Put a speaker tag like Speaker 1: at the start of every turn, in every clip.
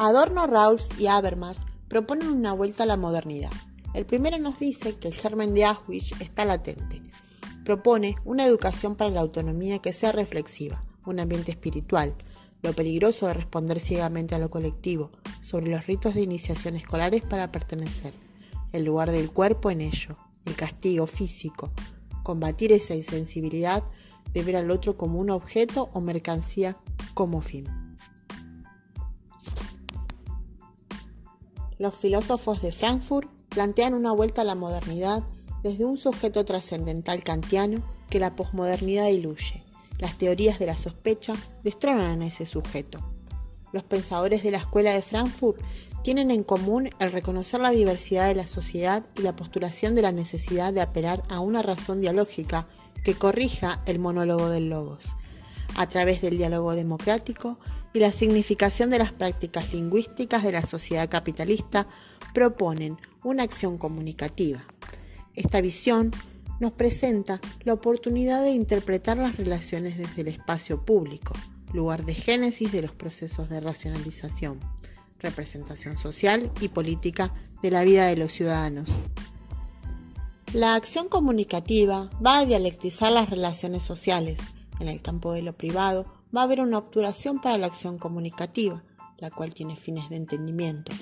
Speaker 1: Adorno, Rawls y Habermas proponen una vuelta a la modernidad. El primero nos dice que el germen de Auschwitz está latente. Propone una educación para la autonomía que sea reflexiva, un ambiente espiritual, lo peligroso de responder ciegamente a lo colectivo, sobre los ritos de iniciación escolares para pertenecer, el lugar del cuerpo en ello, el castigo físico, combatir esa insensibilidad de ver al otro como un objeto o mercancía como fin. Los filósofos de Frankfurt plantean una vuelta a la modernidad desde un sujeto trascendental kantiano que la posmodernidad diluye. Las teorías de la sospecha destronan a ese sujeto. Los pensadores de la Escuela de Frankfurt tienen en común el reconocer la diversidad de la sociedad y la postulación de la necesidad de apelar a una razón dialógica que corrija el monólogo del logos, a través del diálogo democrático y la significación de las prácticas lingüísticas de la sociedad capitalista proponen una acción comunicativa. Esta visión nos presenta la oportunidad de interpretar las relaciones desde el espacio público, lugar de génesis de los procesos de racionalización, representación social y política de la vida de los ciudadanos. La acción comunicativa va a dialectizar las relaciones sociales. En el campo de lo privado va a haber una obturación para la acción comunicativa, la cual tiene fines de entendimiento,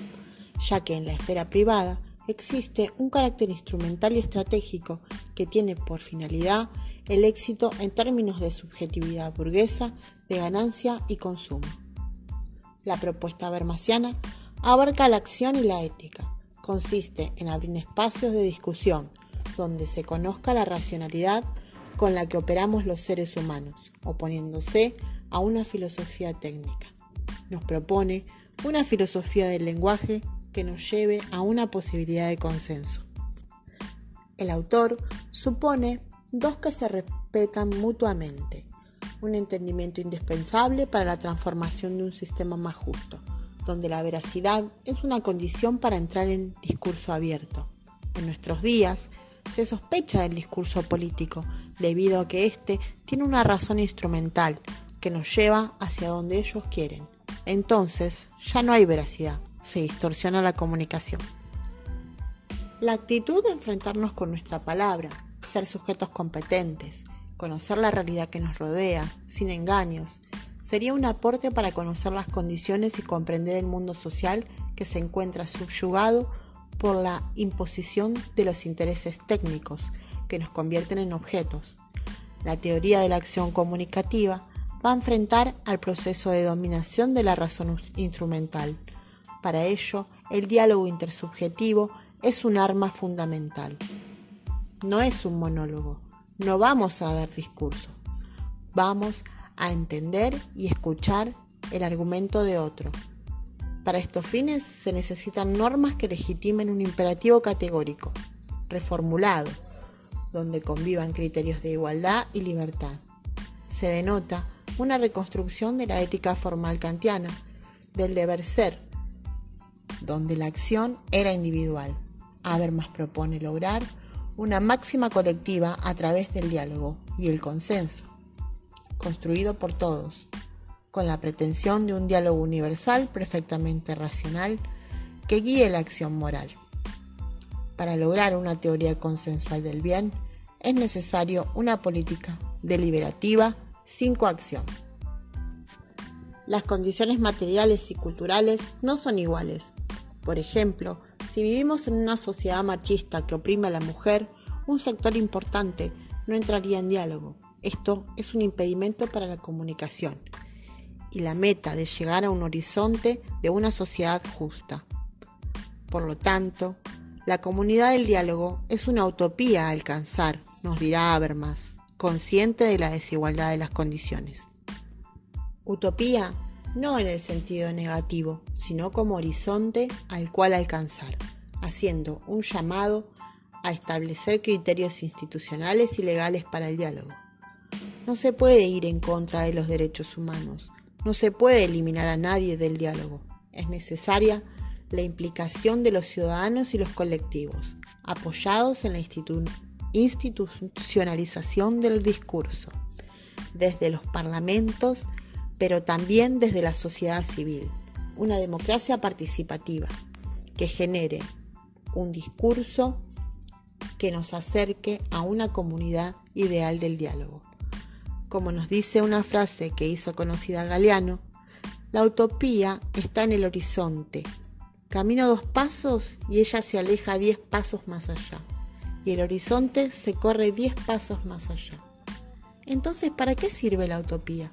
Speaker 1: ya que en la esfera privada existe un carácter instrumental y estratégico que tiene por finalidad el éxito en términos de subjetividad burguesa, de ganancia y consumo. La propuesta bermasiana abarca la acción y la ética. Consiste en abrir espacios de discusión donde se conozca la racionalidad con la que operamos los seres humanos, oponiéndose a una filosofía técnica. Nos propone una filosofía del lenguaje que nos lleve a una posibilidad de consenso. El autor supone dos que se respetan mutuamente, un entendimiento indispensable para la transformación de un sistema más justo, donde la veracidad es una condición para entrar en discurso abierto. En nuestros días se sospecha del discurso político, debido a que éste tiene una razón instrumental que nos lleva hacia donde ellos quieren. Entonces ya no hay veracidad, se distorsiona la comunicación. La actitud de enfrentarnos con nuestra palabra, ser sujetos competentes, conocer la realidad que nos rodea, sin engaños, sería un aporte para conocer las condiciones y comprender el mundo social que se encuentra subyugado por la imposición de los intereses técnicos que nos convierten en objetos. La teoría de la acción comunicativa va a enfrentar al proceso de dominación de la razón instrumental, para ello, el diálogo intersubjetivo es un arma fundamental. No es un monólogo, no vamos a dar discurso, vamos a entender y escuchar el argumento de otro. Para estos fines se necesitan normas que legitimen un imperativo categórico, reformulado, donde convivan criterios de igualdad y libertad. Se denota una reconstrucción de la ética formal kantiana, del deber ser, donde la acción era individual. Habermas propone lograr una máxima colectiva a través del diálogo y el consenso, construido por todos, con la pretensión de un diálogo universal perfectamente racional que guíe la acción moral. Para lograr una teoría consensual del bien, es necesario una política deliberativa sin coacción. Las condiciones materiales y culturales no son iguales, por ejemplo, si vivimos en una sociedad machista que oprime a la mujer, un sector importante no entraría en diálogo. Esto es un impedimento para la comunicación y la meta de llegar a un horizonte de una sociedad justa. Por lo tanto, la comunidad del diálogo es una utopía a alcanzar, nos dirá Habermas, consciente de la desigualdad de las condiciones. Utopía no en el sentido negativo, sino como horizonte al cual alcanzar, haciendo un llamado a establecer criterios institucionales y legales para el diálogo. No se puede ir en contra de los derechos humanos, no se puede eliminar a nadie del diálogo. Es necesaria la implicación de los ciudadanos y los colectivos, apoyados en la institucionalización del discurso, desde los parlamentos pero también desde la sociedad civil, una democracia participativa que genere un discurso que nos acerque a una comunidad ideal del diálogo. Como nos dice una frase que hizo conocida Galeano, la utopía está en el horizonte. Camino dos pasos y ella se aleja diez pasos más allá. Y el horizonte se corre diez pasos más allá. Entonces, ¿para qué sirve la utopía?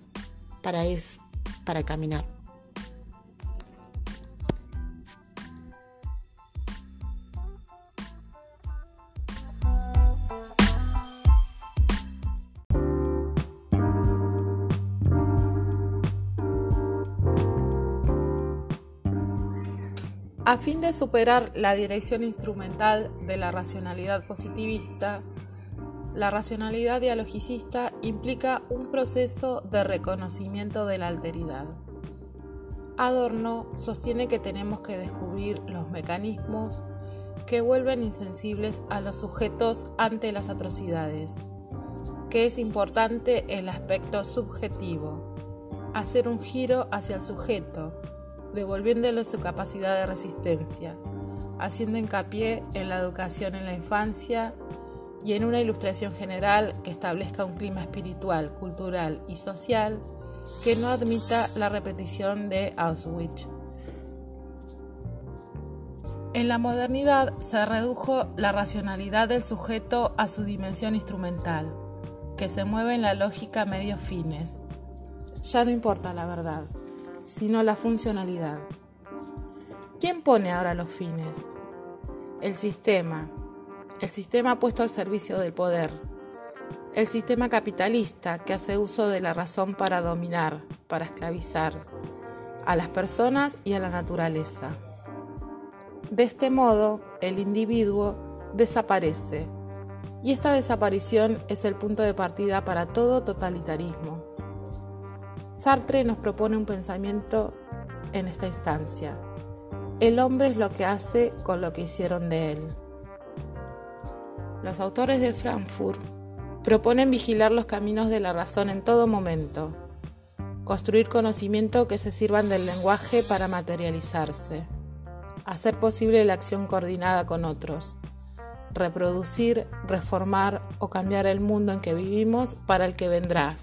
Speaker 1: Para eso, para caminar.
Speaker 2: A fin de superar la dirección instrumental de la racionalidad positivista, la racionalidad dialogicista implica un proceso de reconocimiento de la alteridad. Adorno sostiene que tenemos que descubrir los mecanismos que vuelven insensibles a los sujetos ante las atrocidades, que es importante el aspecto subjetivo, hacer un giro hacia el sujeto, devolviéndole su capacidad de resistencia, haciendo hincapié en la educación en la infancia y en una ilustración general que establezca un clima espiritual, cultural y social que no admita la repetición de Auschwitz. En la modernidad se redujo la racionalidad del sujeto a su dimensión instrumental, que se mueve en la lógica medios fines. Ya no importa la verdad sino la funcionalidad. ¿Quién pone ahora los fines? El sistema. El sistema puesto al servicio del poder. El sistema capitalista que hace uso de la razón para dominar, para esclavizar a las personas y a la naturaleza. De este modo, el individuo desaparece y esta desaparición es el punto de partida para todo totalitarismo. Sartre nos propone un pensamiento en esta instancia. El hombre es lo que hace con lo que hicieron de él. Los autores de Frankfurt proponen vigilar los caminos de la razón en todo momento, construir conocimiento que se sirvan del lenguaje para materializarse, hacer posible la acción coordinada con otros, reproducir, reformar o cambiar el mundo en que vivimos para el que vendrá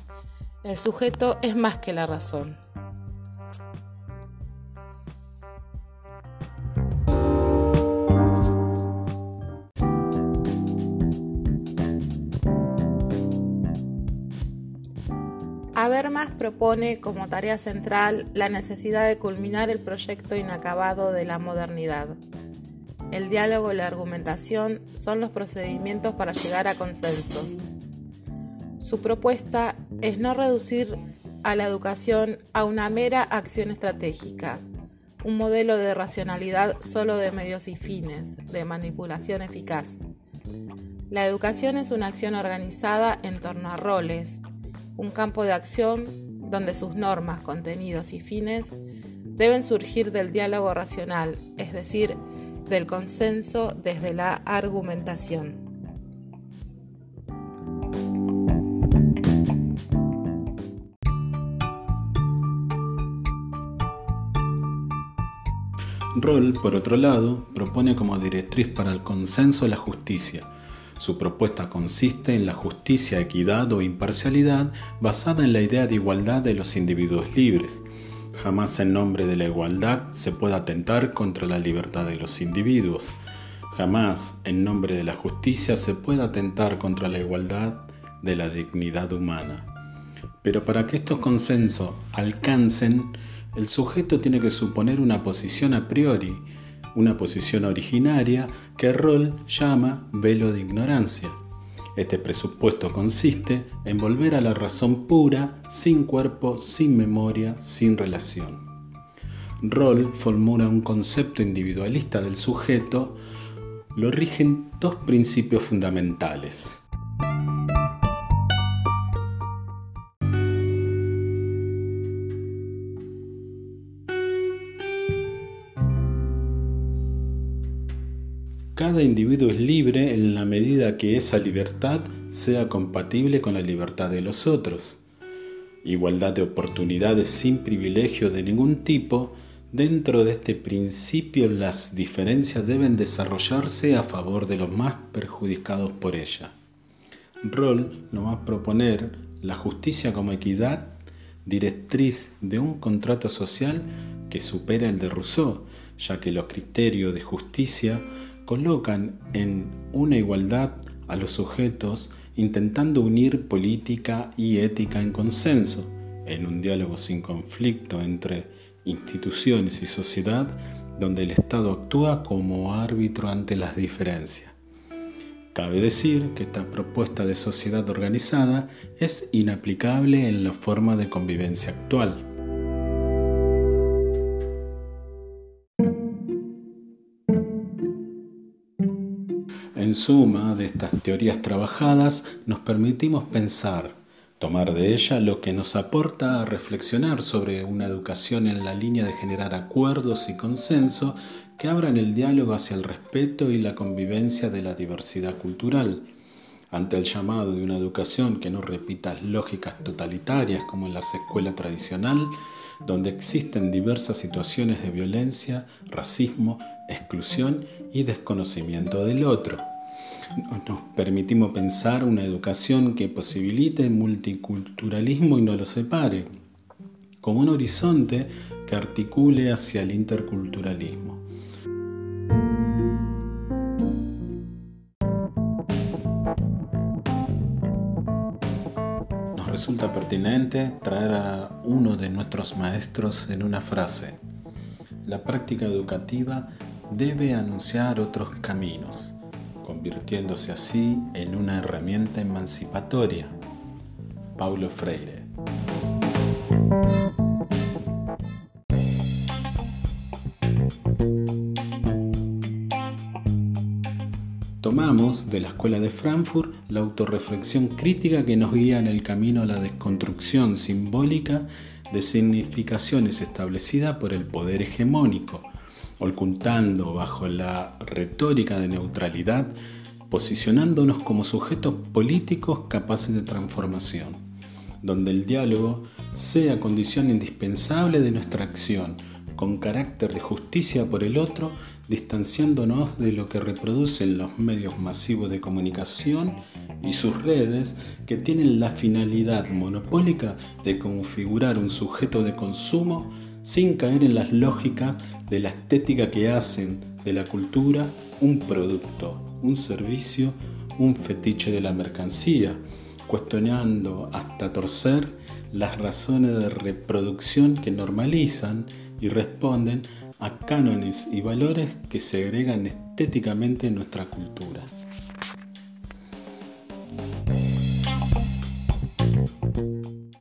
Speaker 2: el sujeto es más que la razón. Habermas propone como tarea central la necesidad de culminar el proyecto inacabado de la modernidad. El diálogo y la argumentación son los procedimientos para llegar a consensos. Su propuesta es no reducir a la educación a una mera acción estratégica, un modelo de racionalidad solo de medios y fines, de manipulación eficaz. La educación es una acción organizada en torno a roles, un campo de acción donde sus normas, contenidos y fines deben surgir del diálogo racional, es decir, del consenso desde la argumentación.
Speaker 3: Roll, por otro lado, propone como directriz para el consenso la justicia. Su propuesta consiste en la justicia, equidad o imparcialidad basada en la idea de igualdad de los individuos libres. Jamás en nombre de la igualdad se puede atentar contra la libertad de los individuos. Jamás en nombre de la justicia se puede atentar contra la igualdad de la dignidad humana. Pero para que estos consensos alcancen, el sujeto tiene que suponer una posición a priori, una posición originaria que Roll llama velo de ignorancia. Este presupuesto consiste en volver a la razón pura, sin cuerpo, sin memoria, sin relación. Roll formula un concepto individualista del sujeto, lo rigen dos principios fundamentales. Cada individuo es libre en la medida que esa libertad sea compatible con la libertad de los otros. Igualdad de oportunidades sin privilegio de ningún tipo Dentro de este principio las diferencias deben desarrollarse a favor de los más perjudicados por ella. Roll nos va a proponer la justicia como equidad, directriz de un contrato social que supera el de Rousseau, ya que los criterios de justicia colocan en una igualdad a los sujetos intentando unir política y ética en consenso, en un diálogo sin conflicto entre instituciones y sociedad donde el Estado actúa como árbitro ante las diferencias. Cabe decir que esta propuesta de sociedad organizada es inaplicable en la forma de convivencia actual. En suma, de estas teorías trabajadas nos permitimos pensar, tomar de ella lo que nos aporta a reflexionar sobre una educación en la línea de generar acuerdos y consenso que abran el diálogo hacia el respeto y la convivencia de la diversidad cultural. Ante el llamado de una educación que no repita lógicas totalitarias como en la escuela tradicional, donde existen diversas situaciones de violencia, racismo, exclusión y desconocimiento del otro nos permitimos pensar una educación que posibilite el multiculturalismo y no lo separe, como un horizonte que articule hacia el interculturalismo. Nos resulta pertinente traer a uno de nuestros maestros en una frase. La práctica educativa debe anunciar otros caminos convirtiéndose así en una herramienta emancipatoria. Paulo Freire. Tomamos de la Escuela de Frankfurt la autorreflexión crítica que nos guía en el camino a la desconstrucción simbólica de significaciones establecidas por el poder hegemónico ocultando bajo la retórica de neutralidad, posicionándonos como sujetos políticos capaces de transformación, donde el diálogo sea condición indispensable de nuestra acción, con carácter de justicia por el otro, distanciándonos de lo que reproducen los medios masivos de comunicación y sus redes que tienen la finalidad monopólica de configurar un sujeto de consumo sin caer en las lógicas de la estética que hacen de la cultura un producto, un servicio, un fetiche de la mercancía, cuestionando hasta torcer las razones de reproducción que normalizan y responden a cánones y valores que segregan estéticamente nuestra cultura.